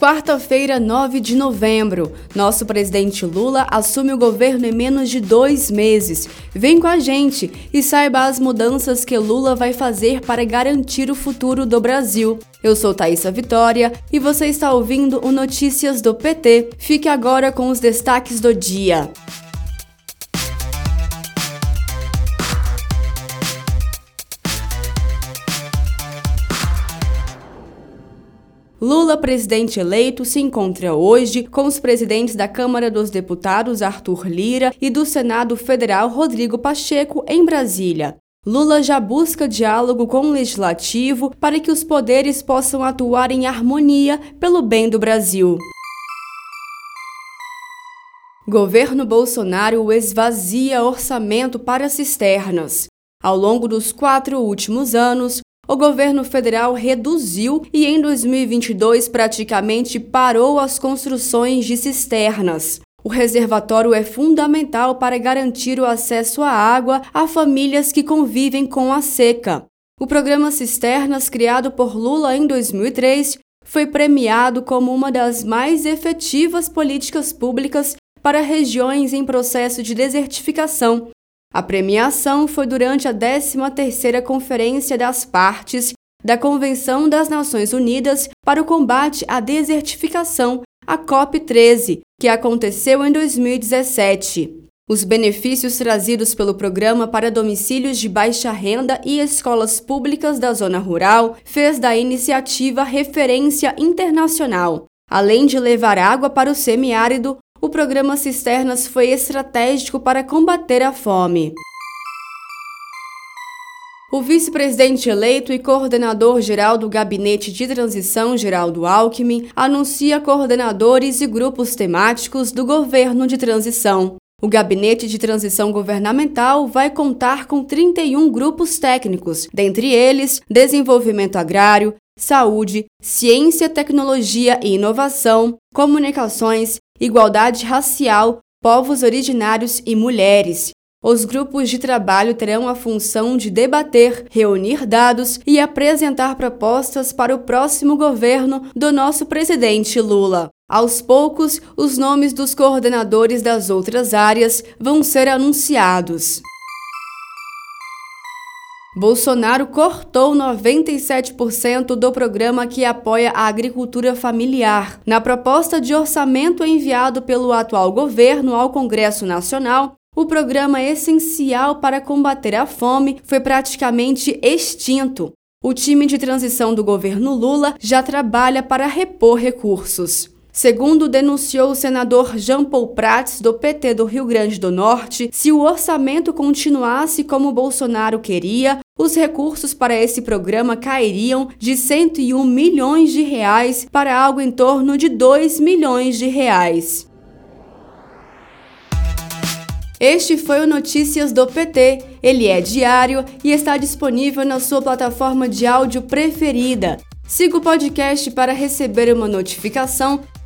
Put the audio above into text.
Quarta-feira, 9 de novembro. Nosso presidente Lula assume o governo em menos de dois meses. Vem com a gente e saiba as mudanças que Lula vai fazer para garantir o futuro do Brasil. Eu sou Thaisa Vitória e você está ouvindo o Notícias do PT. Fique agora com os destaques do dia. Lula, presidente eleito, se encontra hoje com os presidentes da Câmara dos Deputados, Arthur Lira, e do Senado Federal, Rodrigo Pacheco, em Brasília. Lula já busca diálogo com o legislativo para que os poderes possam atuar em harmonia pelo bem do Brasil. Governo Bolsonaro esvazia orçamento para cisternas. Ao longo dos quatro últimos anos, o governo federal reduziu e em 2022 praticamente parou as construções de cisternas. O reservatório é fundamental para garantir o acesso à água a famílias que convivem com a seca. O programa Cisternas, criado por Lula em 2003, foi premiado como uma das mais efetivas políticas públicas para regiões em processo de desertificação, a premiação foi durante a 13ª Conferência das Partes da Convenção das Nações Unidas para o Combate à Desertificação, a COP13, que aconteceu em 2017. Os benefícios trazidos pelo programa para domicílios de baixa renda e escolas públicas da zona rural fez da iniciativa referência internacional. Além de levar água para o semiárido, o programa Cisternas foi estratégico para combater a fome. O vice-presidente eleito e coordenador geral do Gabinete de Transição, Geraldo Alckmin, anuncia coordenadores e grupos temáticos do governo de transição. O Gabinete de Transição Governamental vai contar com 31 grupos técnicos, dentre eles desenvolvimento agrário, saúde, ciência, tecnologia e inovação, comunicações, igualdade racial, povos originários e mulheres. Os grupos de trabalho terão a função de debater, reunir dados e apresentar propostas para o próximo governo do nosso presidente Lula. Aos poucos, os nomes dos coordenadores das outras áreas vão ser anunciados. Bolsonaro cortou 97% do programa que apoia a agricultura familiar. Na proposta de orçamento enviado pelo atual governo ao Congresso Nacional, o programa essencial para combater a fome foi praticamente extinto. O time de transição do governo Lula já trabalha para repor recursos. Segundo denunciou o senador Jean Paul Prats, do PT do Rio Grande do Norte, se o orçamento continuasse como Bolsonaro queria, os recursos para esse programa cairiam de 101 milhões de reais para algo em torno de 2 milhões de reais. Este foi o Notícias do PT. Ele é diário e está disponível na sua plataforma de áudio preferida. Siga o podcast para receber uma notificação